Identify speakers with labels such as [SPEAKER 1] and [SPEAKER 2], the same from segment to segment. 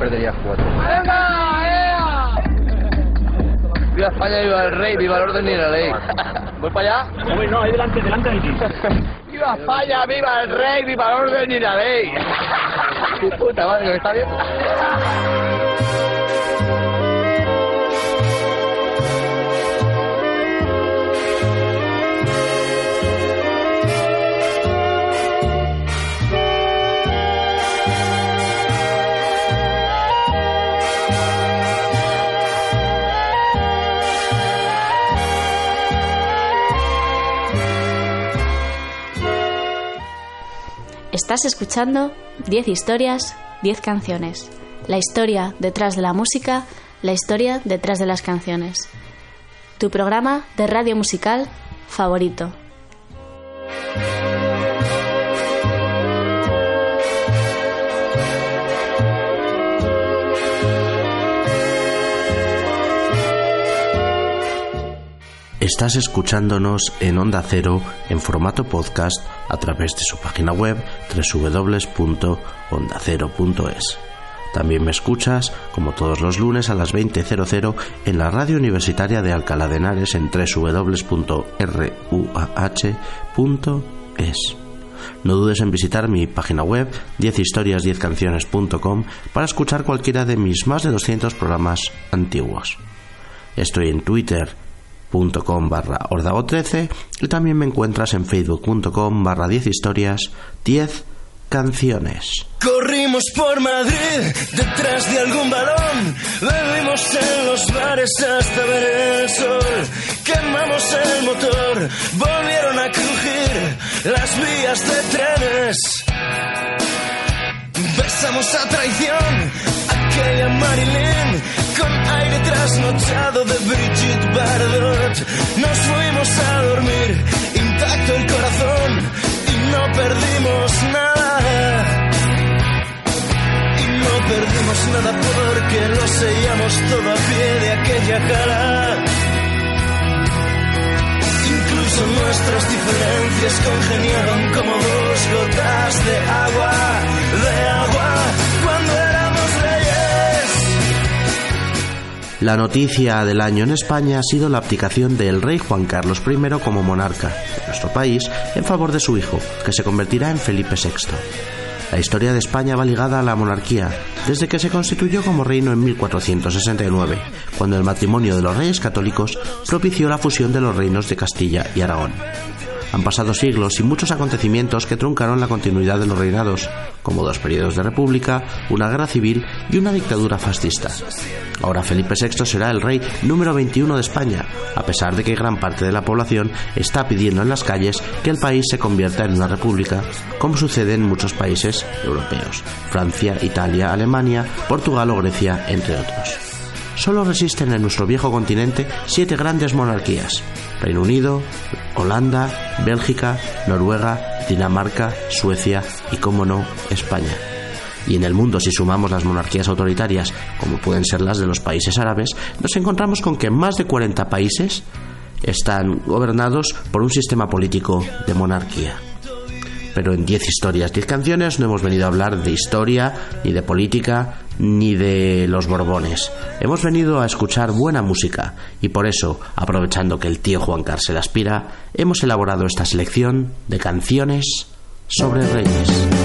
[SPEAKER 1] perderías cuatro.
[SPEAKER 2] ¡Venga!
[SPEAKER 1] Viva España, viva el rey, viva el orden y la ley. ¿Voy para allá?
[SPEAKER 3] Hombre, no, ahí delante, delante de ti.
[SPEAKER 1] ¡Viva España, viva el rey, viva el orden y la ley! ¡Mi puta madre, que me está viendo!
[SPEAKER 4] Estás escuchando 10 historias, 10 canciones. La historia detrás de la música, la historia detrás de las canciones. Tu programa de radio musical favorito.
[SPEAKER 5] Estás escuchándonos en Onda Cero en formato podcast a través de su página web www.ondacero.es. También me escuchas, como todos los lunes a las 20.00, en la radio universitaria de Alcalá de Henares en www.ruah.es. No dudes en visitar mi página web 10historias10canciones.com para escuchar cualquiera de mis más de 200 programas antiguos. Estoy en Twitter, com barra ordago 13 y también me encuentras en facebook.com barra 10 historias 10 canciones.
[SPEAKER 6] Corrimos por Madrid detrás de algún balón, bebimos en los bares hasta ver el sol, quemamos el motor, volvieron a crujir las vías de trenes. Besamos a traición aquella Marilyn con aire trasnochado de Brigitte Bardot. Nos fuimos a dormir, intacto el corazón y no perdimos nada. Y no perdimos nada porque lo sellamos todo a pie de aquella cara. Incluso nuestras diferencias congeniaron como dos gotas de agua, de agua,
[SPEAKER 5] La noticia del año en España ha sido la abdicación del rey Juan Carlos I como monarca de nuestro país en favor de su hijo, que se convertirá en Felipe VI. La historia de España va ligada a la monarquía, desde que se constituyó como reino en 1469, cuando el matrimonio de los reyes católicos propició la fusión de los reinos de Castilla y Aragón. Han pasado siglos y muchos acontecimientos que truncaron la continuidad de los reinados, como dos periodos de república, una guerra civil y una dictadura fascista. Ahora Felipe VI será el rey número 21 de España, a pesar de que gran parte de la población está pidiendo en las calles que el país se convierta en una república, como sucede en muchos países europeos, Francia, Italia, Alemania, Portugal o Grecia, entre otros solo resisten en nuestro viejo continente siete grandes monarquías. Reino Unido, Holanda, Bélgica, Noruega, Dinamarca, Suecia y, como no, España. Y en el mundo, si sumamos las monarquías autoritarias, como pueden ser las de los países árabes, nos encontramos con que más de 40 países están gobernados por un sistema político de monarquía pero en 10 historias, 10 canciones no hemos venido a hablar de historia, ni de política, ni de los Borbones. Hemos venido a escuchar buena música y por eso, aprovechando que el tío Juan Carlos aspira, hemos elaborado esta selección de canciones sobre reyes.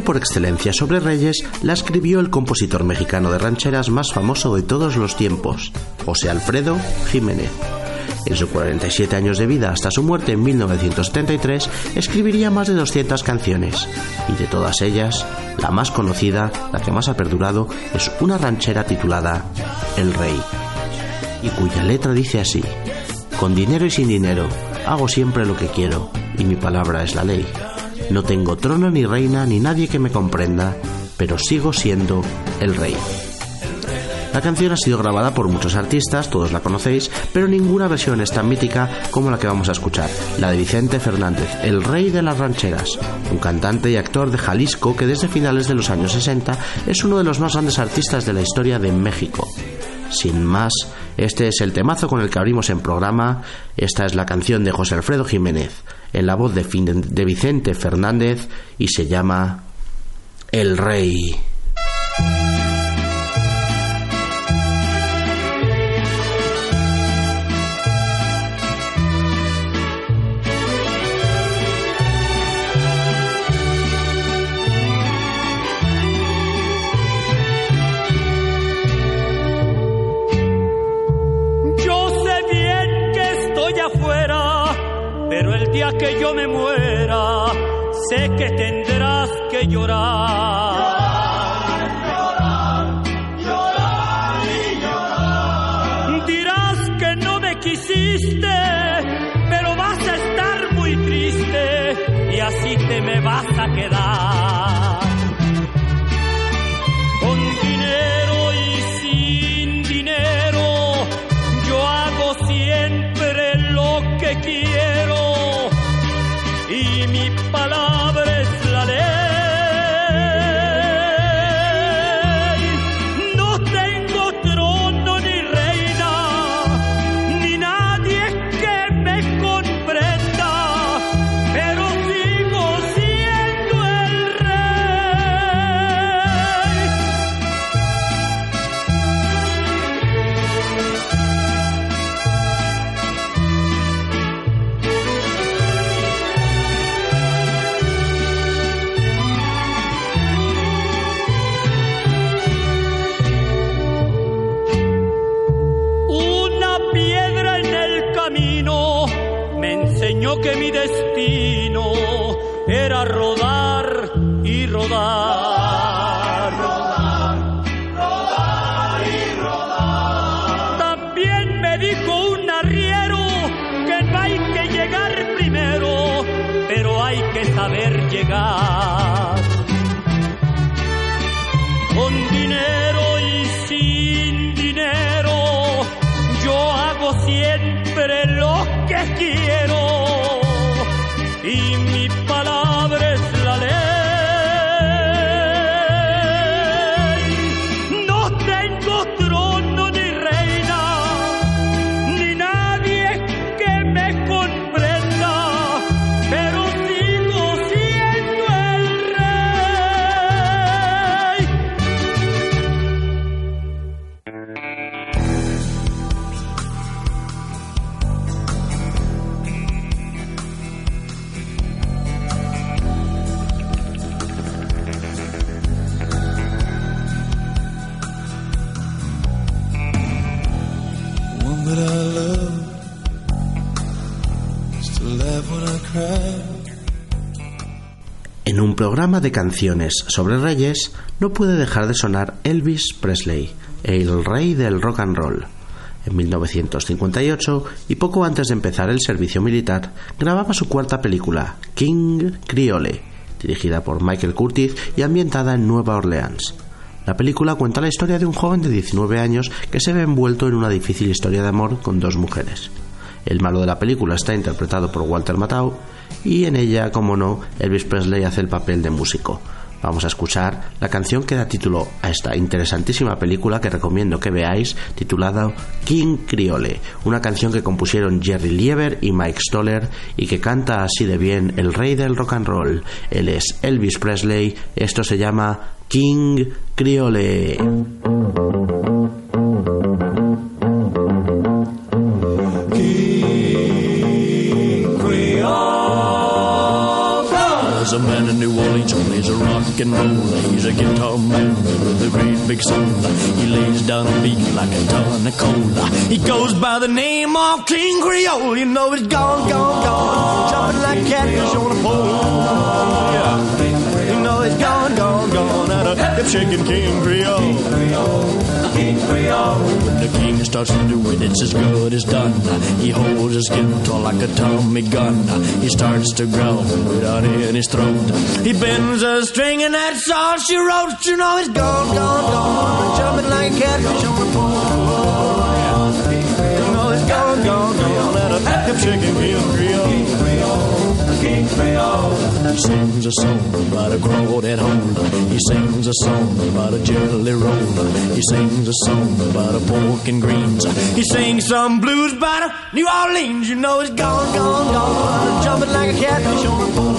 [SPEAKER 5] Por excelencia sobre reyes la escribió el compositor mexicano de rancheras más famoso de todos los tiempos, José Alfredo Jiménez. En sus 47 años de vida hasta su muerte en 1973, escribiría más de 200 canciones, y de todas ellas, la más conocida, la que más ha perdurado, es una ranchera titulada El Rey, y cuya letra dice así, Con dinero y sin dinero, hago siempre lo que quiero, y mi palabra es la ley. No tengo trono ni reina ni nadie que me comprenda, pero sigo siendo el rey. La canción ha sido grabada por muchos artistas, todos la conocéis, pero ninguna versión es tan mítica como la que vamos a escuchar, la de Vicente Fernández, el rey de las rancheras, un cantante y actor de Jalisco que desde finales de los años 60 es uno de los más grandes artistas de la historia de México. Sin más, este es el temazo con el que abrimos en programa, esta es la canción de José Alfredo Jiménez, en la voz de, de Vicente Fernández y se llama El Rey.
[SPEAKER 7] Llorar.
[SPEAKER 5] De canciones sobre reyes no puede dejar de sonar Elvis Presley, el rey del rock and roll. En 1958, y poco antes de empezar el servicio militar, grababa su cuarta película, King Creole, dirigida por Michael Curtis y ambientada en Nueva Orleans. La película cuenta la historia de un joven de 19 años que se ve envuelto en una difícil historia de amor con dos mujeres. El malo de la película está interpretado por Walter Matthau y en ella, como no, Elvis Presley hace el papel de músico. Vamos a escuchar la canción que da título a esta interesantísima película que recomiendo que veáis, titulada King Creole, una canción que compusieron Jerry Lieber y Mike Stoller y que canta así de bien el rey del rock and roll. Él es Elvis Presley, esto se llama King Creole.
[SPEAKER 8] And roller. He's a guitar man with a great big soul. He lays down a beat like a ton of cola. He goes by the name of King Creole. You know he's gone, gone, gone. Jumping like catfish on a pole. Yeah. You know he's gone, gone, gone. Out of hip shaking King Creole.
[SPEAKER 9] King Creole.
[SPEAKER 8] When the king starts to do it, it's as good as done. He holds his guitar like a Tommy gun. He starts to growl without in his throat. He bends a string and that's all she wrote. You know he's gone, gone, gone, jumping like a catfish on a pole. You know he's gone, gone, gone, and a King Creole. King Creole. He sings a song about a crawdad hole. He sings a song about a jelly roll. He sings a song about a pork and greens. He sings some blues about a New Orleans. You know he's gone, gone, gone, jumping like a catfish on a pole.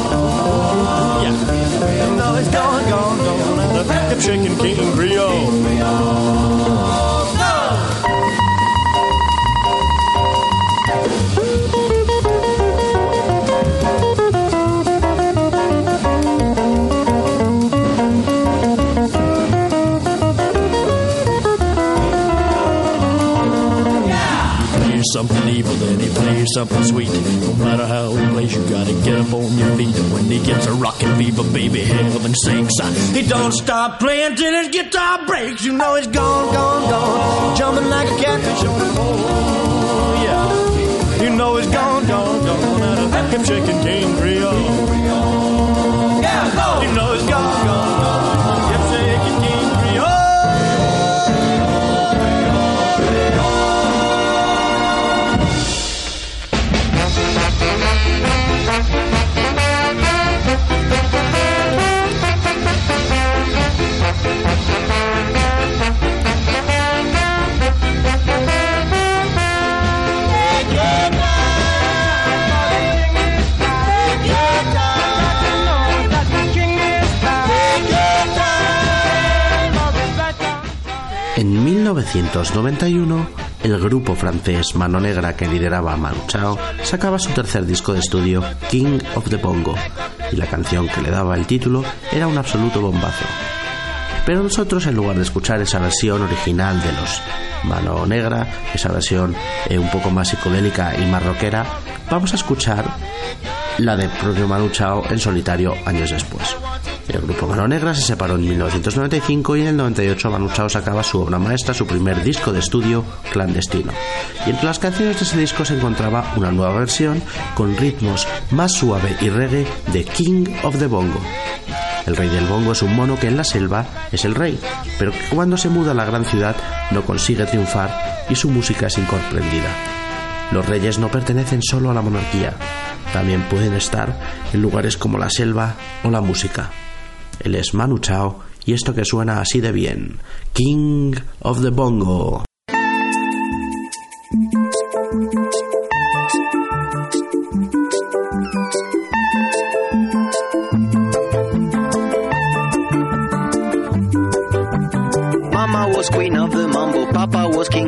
[SPEAKER 8] Yeah, you know he's gone, gone, gone, and a hip shaking King Creole. Something evil, then he plays something sweet. No matter how he plays, you gotta get up on your feet. When he gets a rockin' fever, baby, heaven sinks. Uh, he don't stop playing till his guitar breaks. You know he's gone, gone, gone, jumping like a catfish on a pole. Yeah, you know he's gone, gone, gone, out of him shaking King Creole. Yeah. You know he's gone,
[SPEAKER 5] 1991, el grupo francés Mano Negra que lideraba Manu Chao sacaba su tercer disco de estudio, King of the Bongo, y la canción que le daba el título era un absoluto bombazo. Pero nosotros, en lugar de escuchar esa versión original de los Mano Negra, esa versión eh, un poco más psicodélica y más rockera, vamos a escuchar la de propio Manu Chao en solitario años después. El grupo Mano Negra se separó en 1995 y en el 98 Manu Chao sacaba su obra maestra, su primer disco de estudio, Clandestino. Y entre las canciones de ese disco se encontraba una nueva versión con ritmos más suave y reggae de King of the Bongo. El rey del bongo es un mono que en la selva es el rey, pero que cuando se muda a la gran ciudad no consigue triunfar y su música es incomprendida. Los reyes no pertenecen solo a la monarquía, también pueden estar en lugares como la selva o la música. Él es Manu Chao y esto que suena así de bien, King of the Bongo.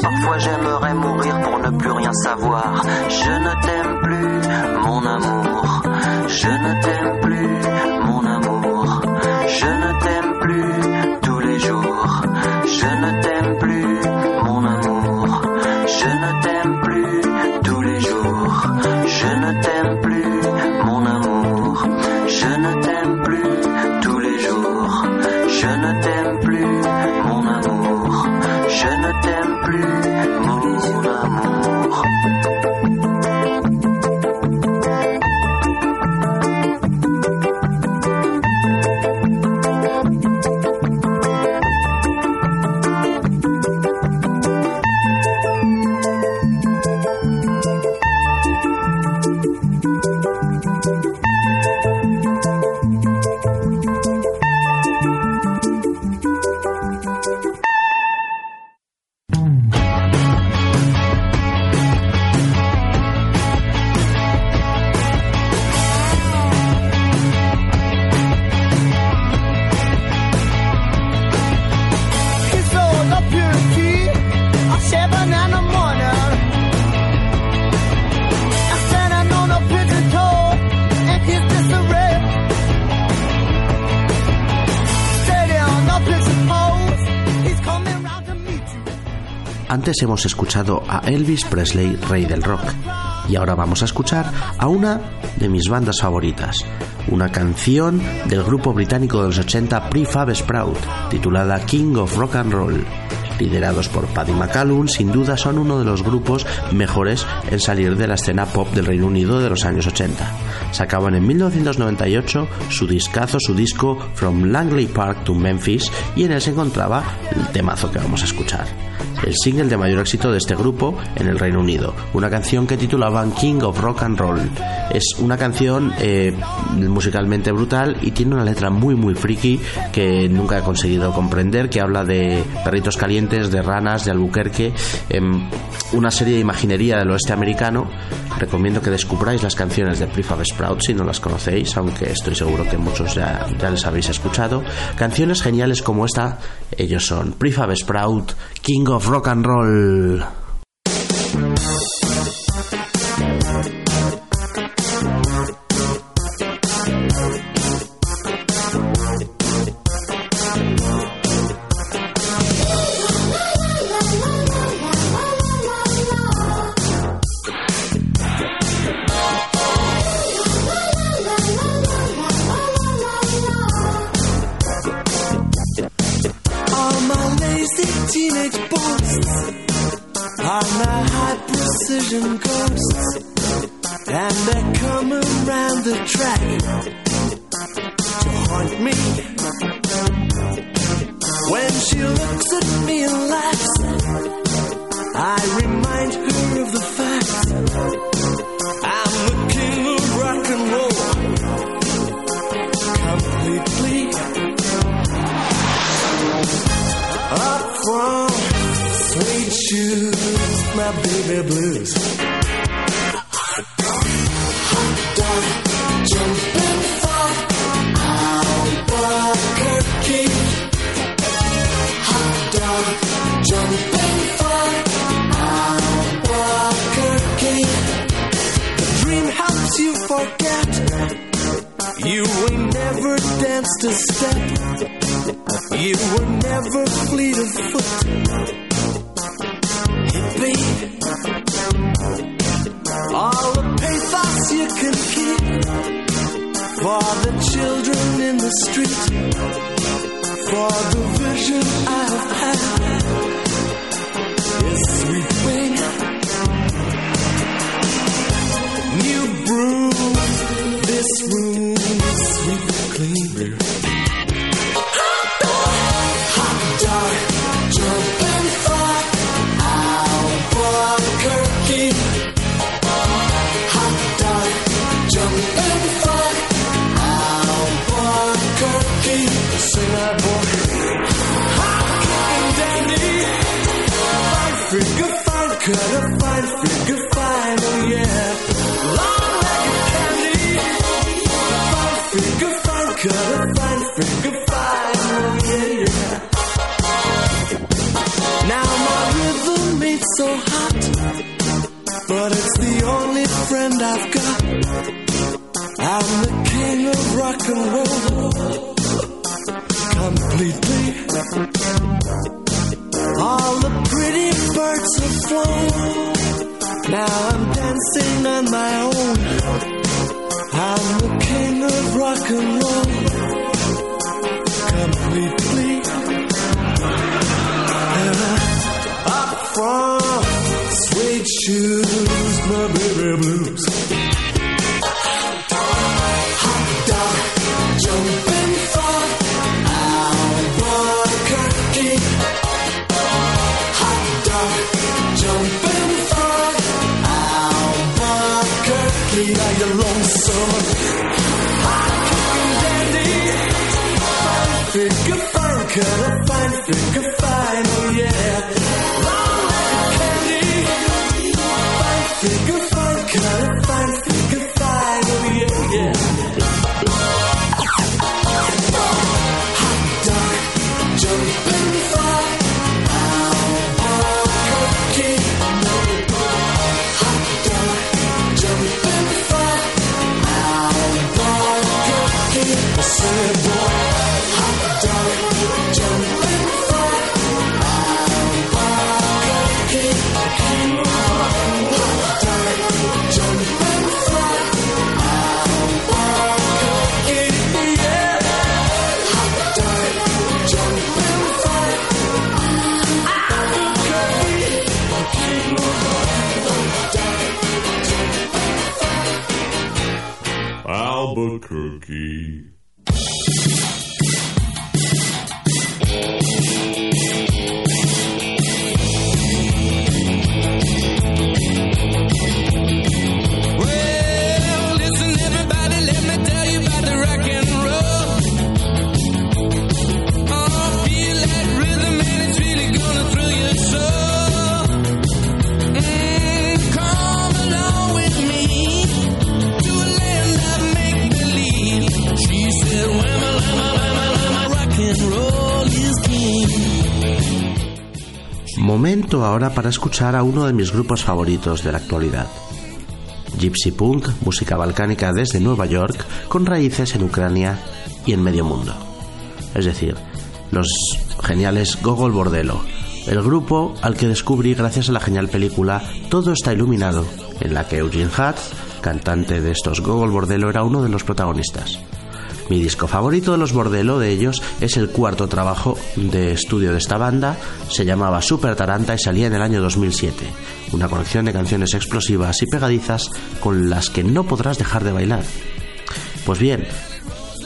[SPEAKER 10] Parfois
[SPEAKER 5] j'aime Hemos escuchado a Elvis Presley, rey del rock, y ahora vamos a escuchar a una de mis bandas favoritas, una canción del grupo británico de los 80 Prefab Sprout, titulada King of Rock and Roll. Liderados por Paddy McCallum, sin duda son uno de los grupos mejores en salir de la escena pop del Reino Unido de los años 80. Sacaban en 1998 su discazo, su disco From Langley Park to Memphis, y en él se encontraba el temazo que vamos a escuchar el single de mayor éxito de este grupo en el Reino Unido, una canción que titulaban King of Rock and Roll. Es una canción eh, musicalmente brutal y tiene una letra muy muy friki que nunca he conseguido comprender, que habla de perritos calientes, de ranas, de Albuquerque, em, una serie de imaginería del oeste americano. Recomiendo que descubráis las canciones de Prefab Sprout si no las conocéis, aunque estoy seguro que muchos ya, ya les habéis escuchado. Canciones geniales como esta, ellos son Prefab Sprout, King of Rock and Roll.
[SPEAKER 11] You can keep for the children in the street. For the vision I've had is sweeping. New my own.
[SPEAKER 5] Cause Ahora para escuchar a uno de mis grupos favoritos de la actualidad. Gypsy Punk, música balcánica desde Nueva York, con raíces en Ucrania y en medio mundo. Es decir, los geniales Gogol Bordello, el grupo al que descubrí gracias a la genial película Todo está iluminado, en la que Eugene Hatz, cantante de estos Gogol Bordello, era uno de los protagonistas. Mi disco favorito de los Bordello de ellos es el cuarto trabajo de estudio de esta banda, se llamaba Super Taranta y salía en el año 2007. Una colección de canciones explosivas y pegadizas con las que no podrás dejar de bailar. Pues bien,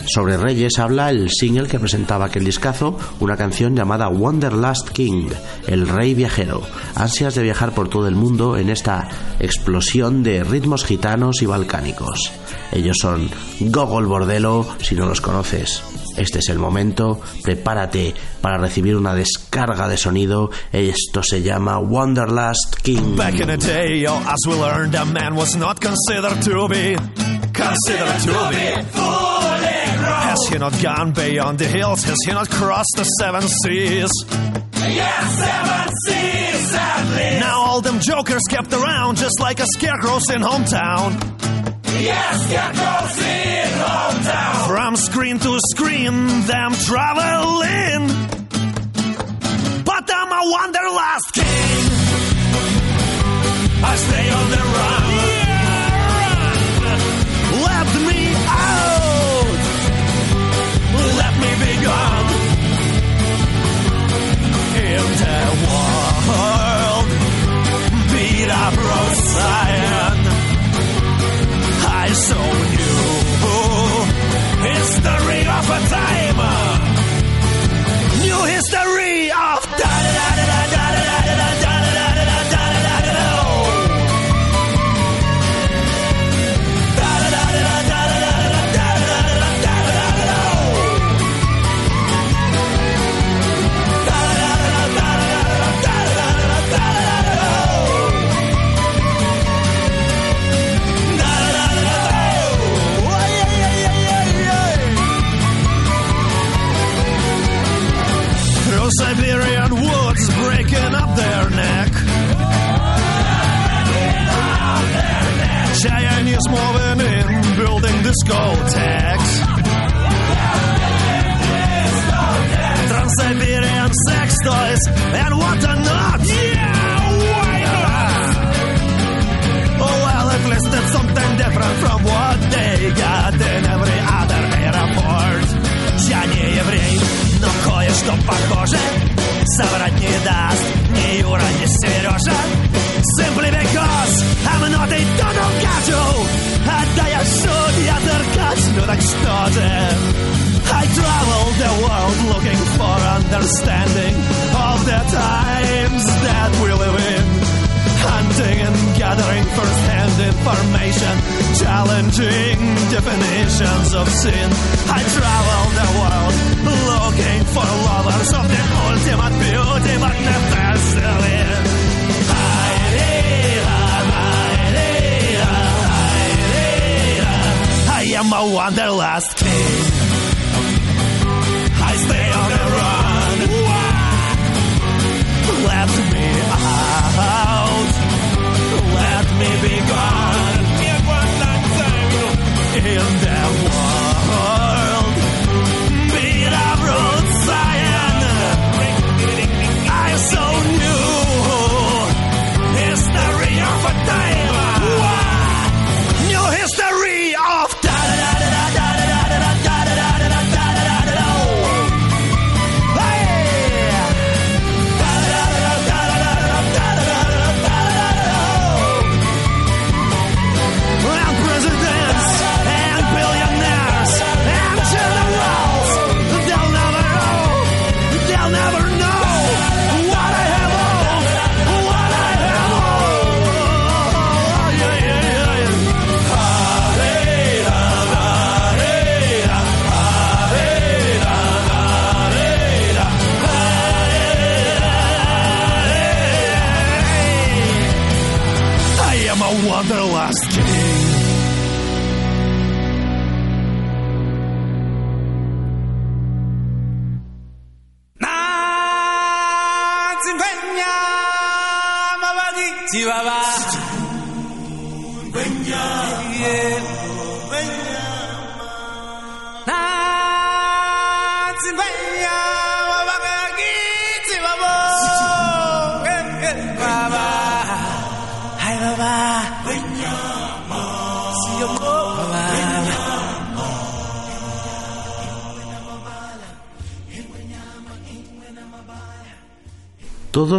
[SPEAKER 5] sobre Reyes habla el single que presentaba aquel discazo, una canción llamada Wanderlust King, el rey viajero. Ansias de viajar por todo el mundo en esta explosión de ritmos gitanos y balcánicos. Ellos son Gogol Bordelo, si no los conoces. Este es el momento, prepárate para recibir una descarga de sonido. Esto se llama Wanderlust King.
[SPEAKER 9] Back in the day, oh, as we learned, a man was not considered to be considered to be. Has he not gone beyond the hills? Has he not crossed the seven seas?
[SPEAKER 7] Yeah, seven seas at least.
[SPEAKER 9] Now all them jokers kept around just like a scarecrow's in hometown.
[SPEAKER 7] Yes, scarecrows in hometown.
[SPEAKER 9] From screen to screen, them traveling. But I'm a wanderlust king.
[SPEAKER 7] I stay on the run.
[SPEAKER 9] the world. Beat up I show you. It's the ring of a time.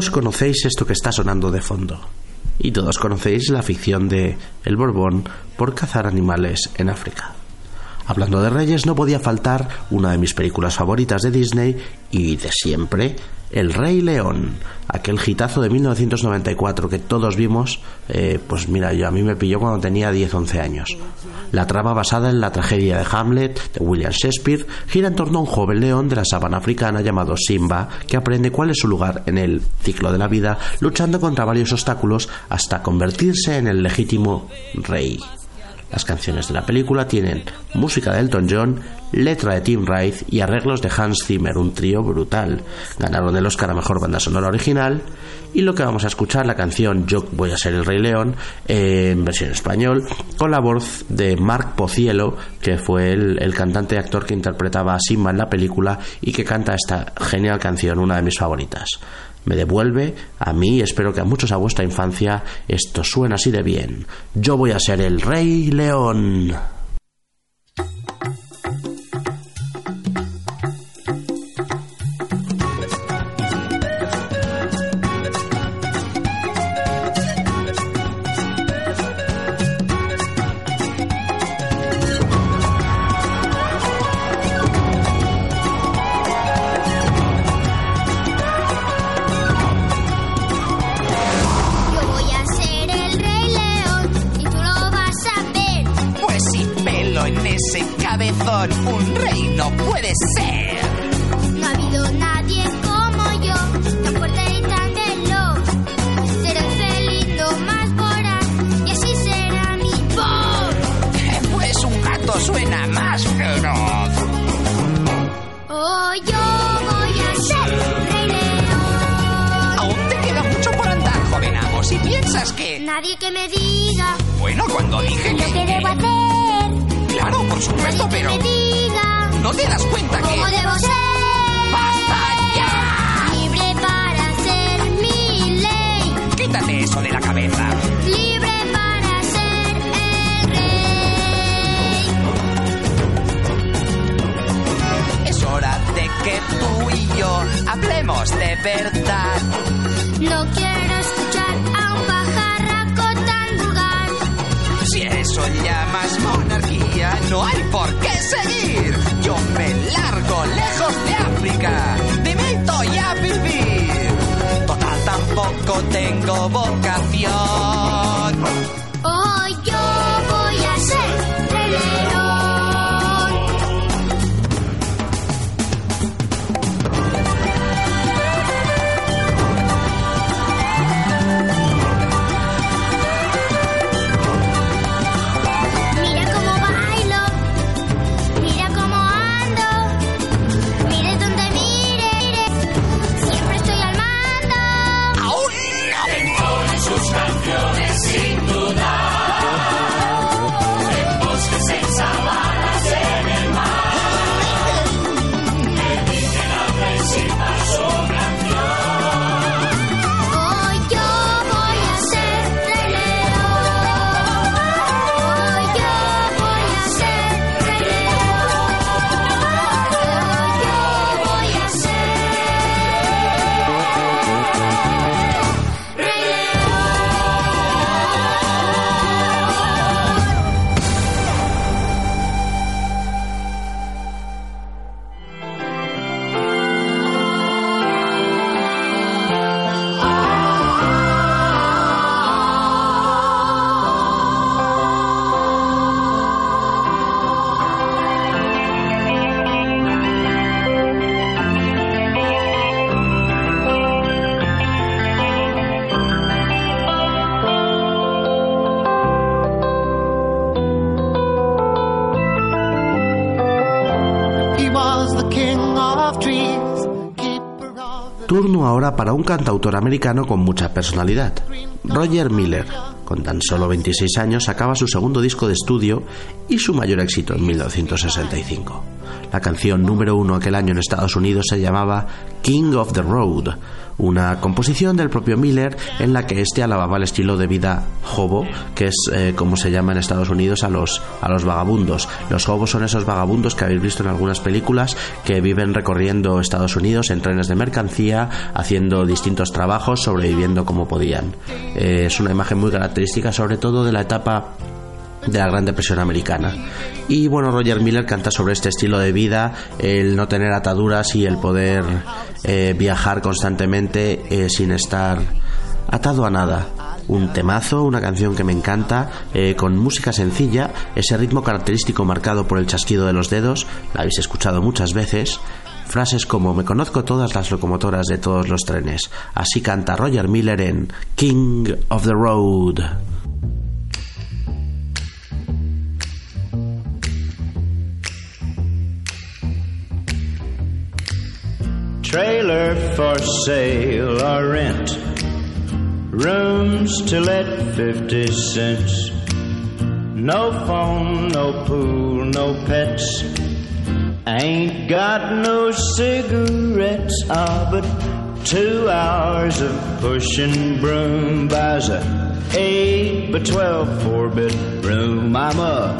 [SPEAKER 5] todos conocéis esto que está sonando de fondo. Y todos conocéis la afición de el Borbón por cazar animales en África. Hablando de reyes, no podía faltar una de mis películas favoritas de Disney y de siempre, El Rey León, aquel gitazo de 1994 que todos vimos, eh, pues mira, yo a mí me pilló cuando tenía 10-11 años. La trama basada en la tragedia de Hamlet de William Shakespeare gira en torno a un joven león de la sabana africana llamado Simba que aprende cuál es su lugar en el ciclo de la vida luchando contra varios obstáculos hasta convertirse en el legítimo rey. Las canciones de la película tienen música de Elton John, letra de Tim Rice y arreglos de Hans Zimmer, un trío brutal. Ganaron el Oscar a Mejor Banda Sonora Original y lo que vamos a escuchar, la canción Yo voy a ser el Rey León, en versión español, con la voz de Marc Pocielo, que fue el, el cantante y actor que interpretaba a Simba en la película y que canta esta genial canción, una de mis favoritas me devuelve a mí y espero que a muchos a vuestra infancia esto suena así de bien. Yo voy a ser el rey león.
[SPEAKER 12] No hay por qué seguir. Yo me largo lejos de África. Dimito y a vivir. Total, tampoco tengo vocación.
[SPEAKER 5] Ahora para un cantautor americano con mucha personalidad. Roger Miller, con tan solo 26 años, acaba su segundo disco de estudio y su mayor éxito en 1965. La canción número uno aquel año en Estados Unidos se llamaba King of the Road, una composición del propio Miller en la que este alababa el estilo de vida hobo, que es eh, como se llama en Estados Unidos a los, a los vagabundos. Los hobos son esos vagabundos que habéis visto en algunas películas que viven recorriendo Estados Unidos en trenes de mercancía, haciendo distintos trabajos, sobreviviendo como podían. Eh, es una imagen muy característica, sobre todo de la etapa de la Gran Depresión Americana. Y bueno, Roger Miller canta sobre este estilo de vida, el no tener ataduras y el poder eh, viajar constantemente eh, sin estar atado a nada. Un temazo, una canción que me encanta, eh, con música sencilla, ese ritmo característico marcado por el chasquido de los dedos, la habéis escuchado muchas veces. Frases como me conozco todas las locomotoras de todos los trenes. Así canta Roger Miller en King of the Road.
[SPEAKER 13] Trailer for sale or rent. Rooms to let 50 cents. No phone, no pool, no pets. Ain't got no cigarettes, ah, but two hours of pushing broom buys a eight by twelve four bedroom. I'm a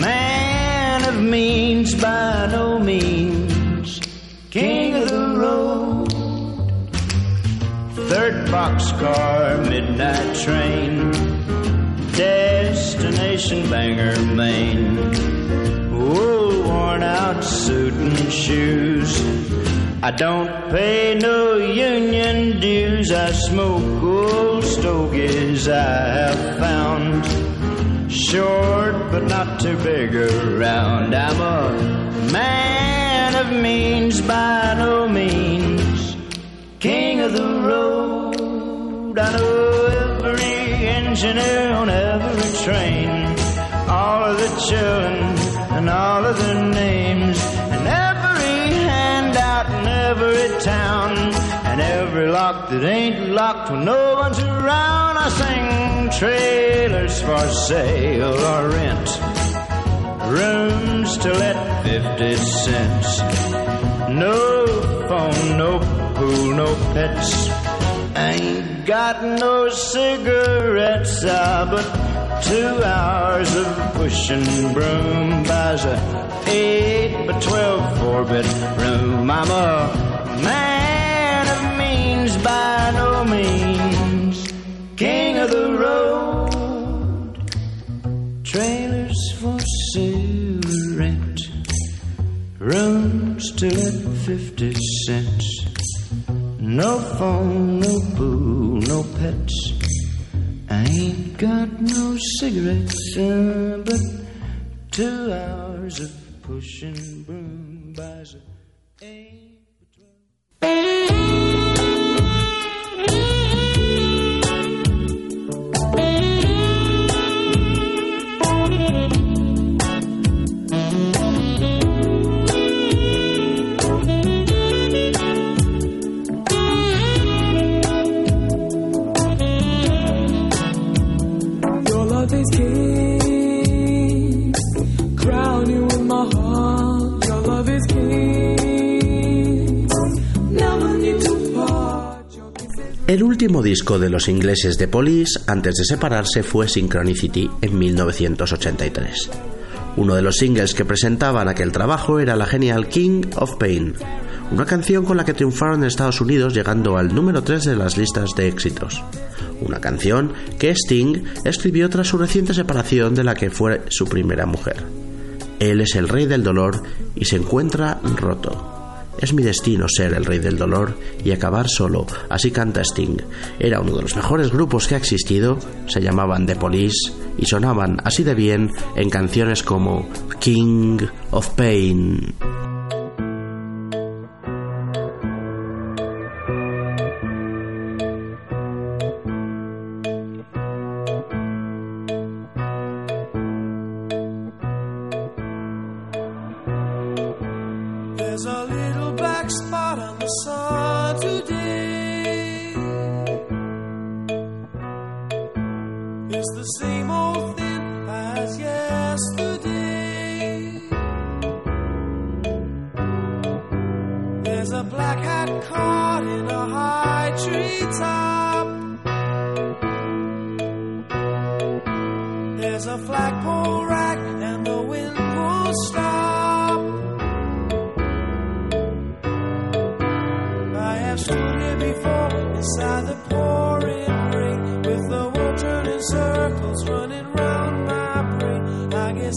[SPEAKER 13] man of means by no means, king of the road. Third boxcar, midnight train, destination Bangor, Maine. Wool worn out suit and shoes. I don't pay no union dues. I smoke old stogies I have found. Short but not too big around. I'm a man means by no means. King of the road. I know every engineer on every train. All of the children and all of their names. And every handout in every town. And every lock that ain't locked when no one's around. I sing trailers for sale or rent. Rooms to let 50 cents. No phone, no pool, no pets. Ain't got no cigarettes, ah, but two hours of pushing broom buys a eight by twelve four bedroom. I'm a man of means by no means, king of the road. Trailers rooms to let fifty cents. No phone, no pool, no pets. I ain't got no cigarettes, uh, but two hours of pushing broom buys a
[SPEAKER 5] disco de los ingleses de Police antes de separarse fue Synchronicity en 1983. Uno de los singles que presentaban aquel trabajo era la genial King of Pain, una canción con la que triunfaron en Estados Unidos llegando al número 3 de las listas de éxitos. Una canción que Sting escribió tras su reciente separación de la que fue su primera mujer. Él es el rey del dolor y se encuentra roto. Es mi destino ser el rey del dolor y acabar solo, así canta Sting. Era uno de los mejores grupos que ha existido, se llamaban The Police y sonaban así de bien en canciones como King of Pain.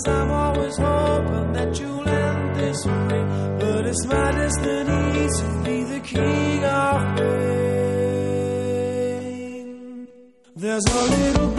[SPEAKER 14] I'm always hoping that you'll end this way. But it's my destiny to be the king of pain. There's a little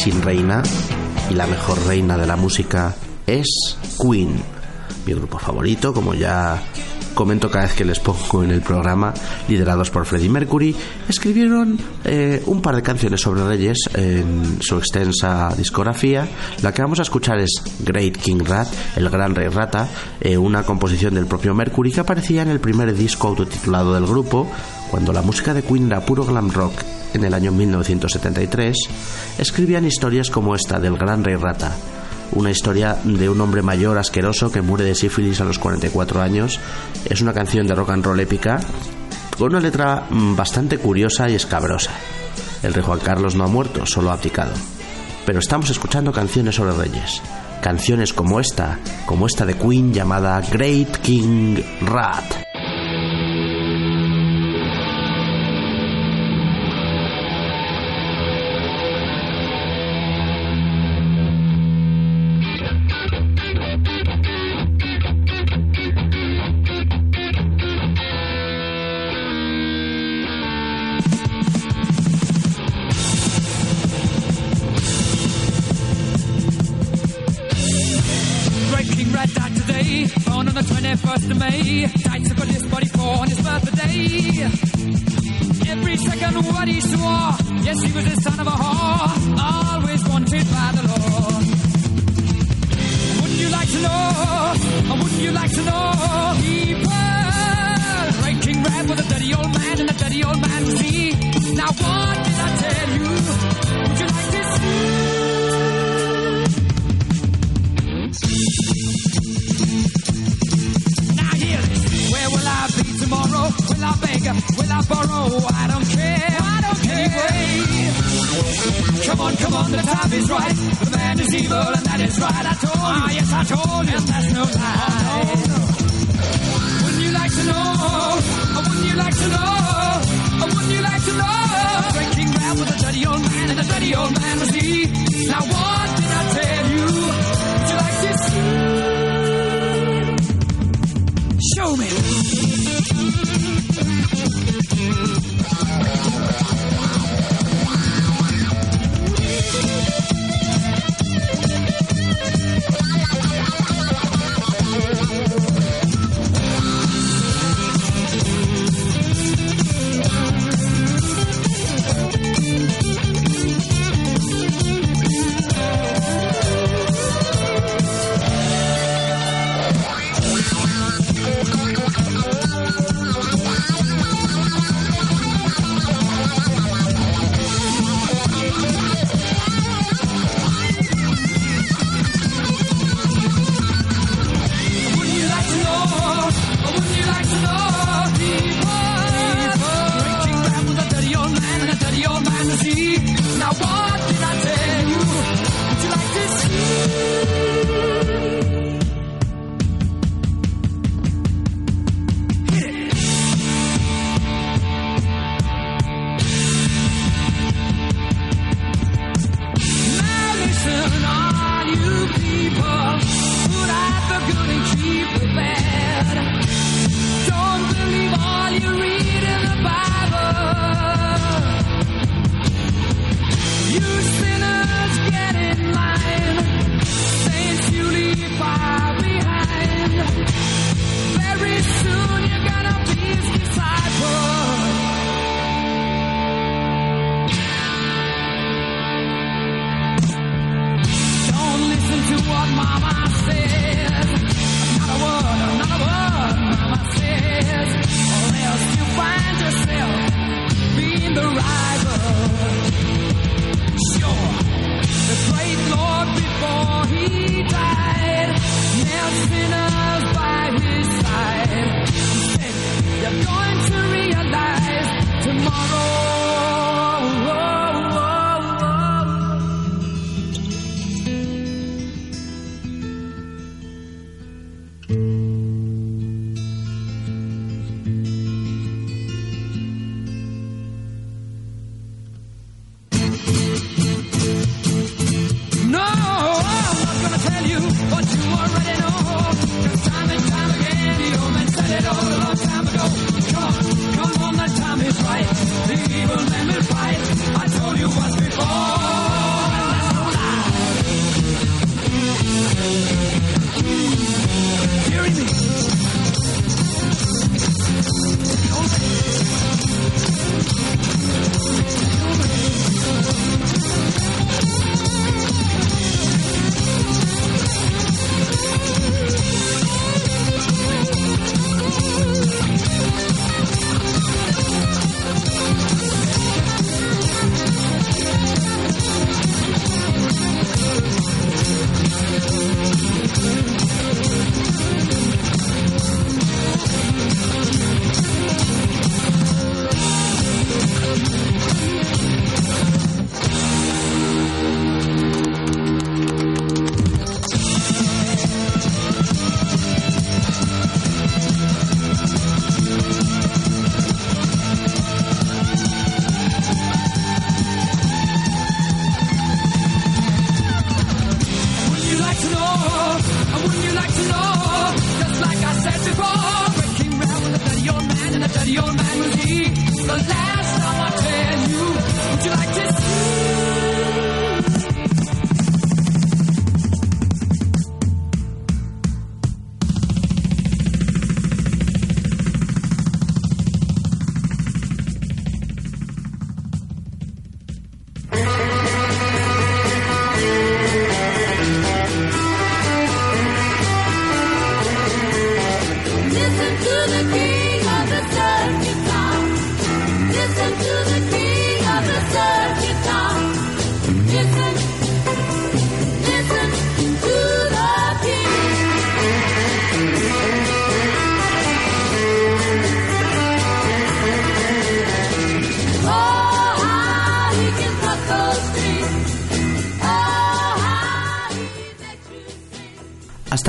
[SPEAKER 5] sin reina y la mejor reina de la música es Queen, mi grupo favorito, como ya
[SPEAKER 15] comento cada vez que les pongo en el programa, liderados por Freddie Mercury, escribieron eh, un par de canciones sobre reyes en su extensa discografía. La que vamos a escuchar es Great King Rat, el gran rey rata, eh, una composición del propio Mercury que aparecía en el primer disco autotitulado del grupo, cuando la música de Queen era puro glam rock en el año 1973, escribían historias como esta del gran rey rata una historia de un hombre mayor asqueroso que muere de sífilis a los 44 años. Es una canción de rock and roll épica con una letra mm, bastante curiosa y escabrosa. El rey Juan Carlos no ha muerto, solo ha abdicado. Pero estamos escuchando canciones sobre reyes. Canciones como esta, como esta de Queen llamada Great King Rat.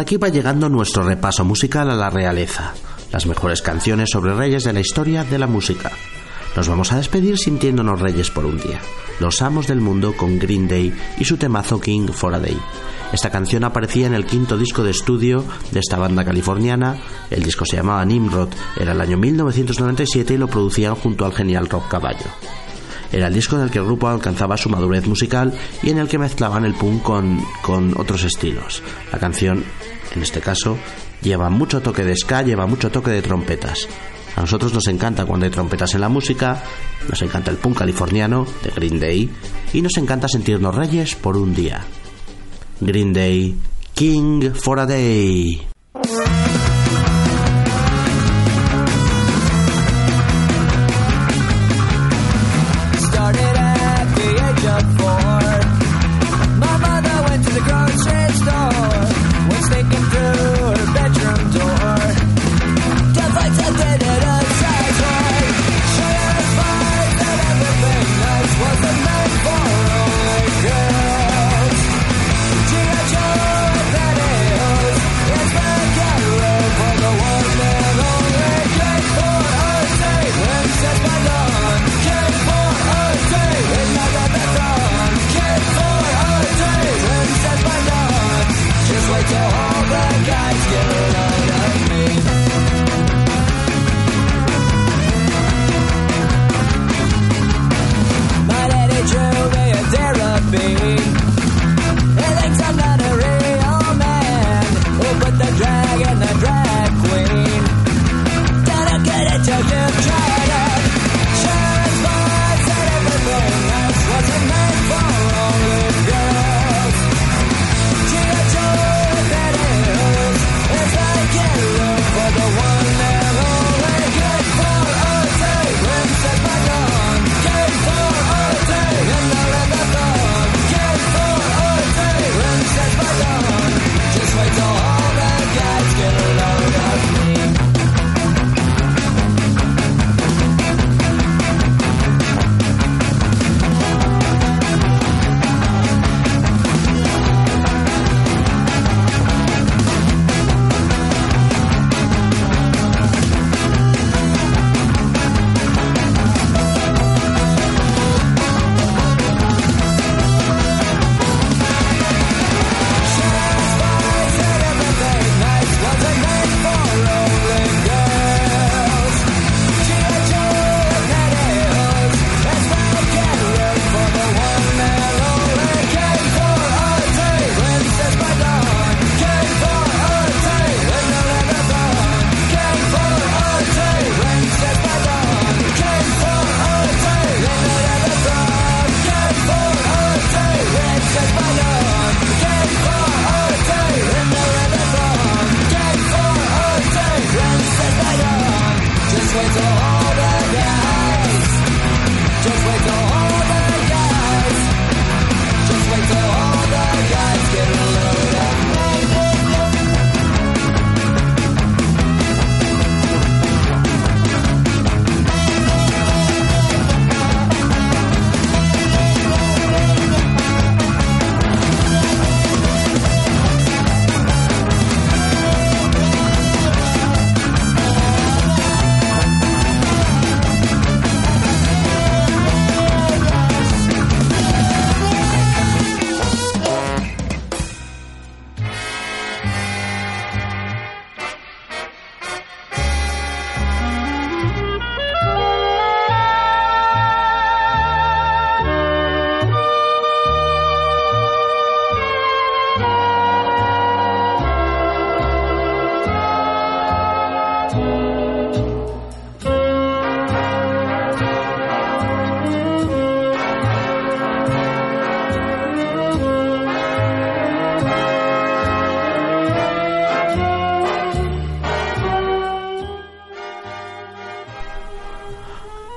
[SPEAKER 5] Aquí va llegando nuestro repaso musical a la realeza, las mejores canciones sobre reyes de la historia de la música. Nos vamos a despedir sintiéndonos reyes por un día. Los amos del mundo con Green Day y su temazo King for a Day. Esta canción aparecía en el quinto disco de estudio de esta banda californiana. El disco se llamaba Nimrod, era el año 1997 y lo producían junto al genial Rob Caballo. Era el disco en el que el grupo alcanzaba su madurez musical y en el que mezclaban el punk con, con otros estilos. La canción, en este caso, lleva mucho toque de ska, lleva mucho toque de trompetas. A nosotros nos encanta cuando hay trompetas en la música, nos encanta el punk californiano de Green Day y nos encanta sentirnos reyes por un día. Green Day, King for a Day.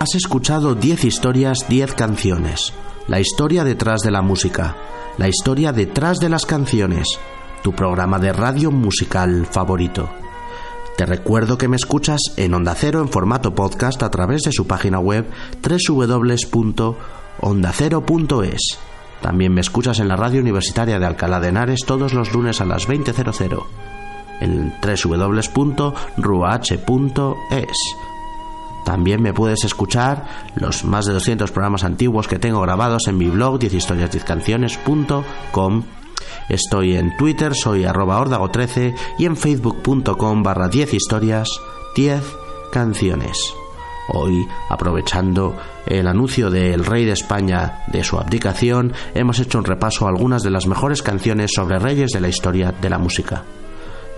[SPEAKER 5] Has escuchado 10 historias, 10 canciones. La historia detrás de la música. La historia detrás de las canciones. Tu programa de radio musical favorito. Te recuerdo que me escuchas en Onda Cero en formato podcast a través de su página web www.ondacero.es. También me escuchas en la radio universitaria de Alcalá de Henares todos los lunes a las 20.00 en www.ruah.es. También me puedes escuchar los más de 200 programas antiguos que tengo grabados en mi blog 10historias10canciones.com. Estoy en Twitter, soy arroba ordago13 y en facebook.com barra 10 historias 10 canciones. Hoy, aprovechando el anuncio del rey de España de su abdicación, hemos hecho un repaso a algunas de las mejores canciones sobre reyes de la historia de la música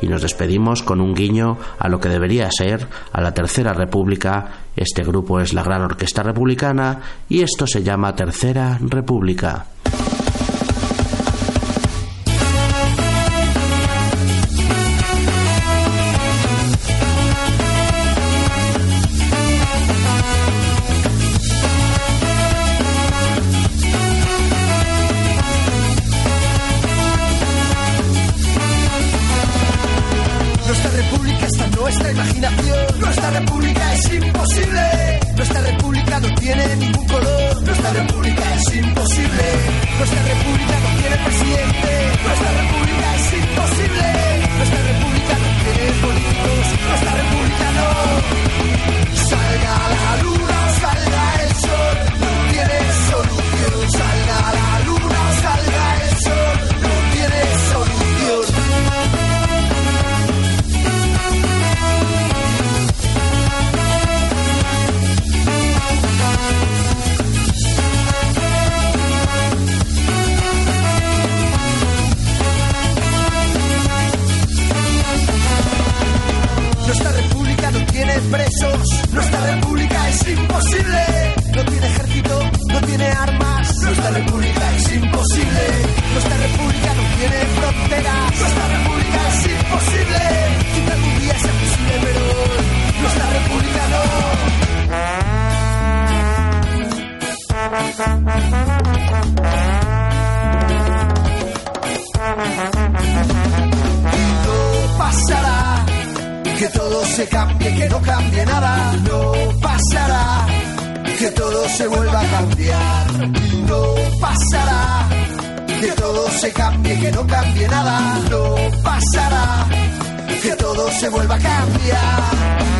[SPEAKER 5] y nos despedimos con un guiño a lo que debería ser a la Tercera República. Este grupo es la Gran Orquesta Republicana y esto se llama Tercera República.
[SPEAKER 16] Todo se vuelva a cambiar, no pasará, que todo se cambie, que no cambie nada, no pasará, que todo se vuelva a cambiar.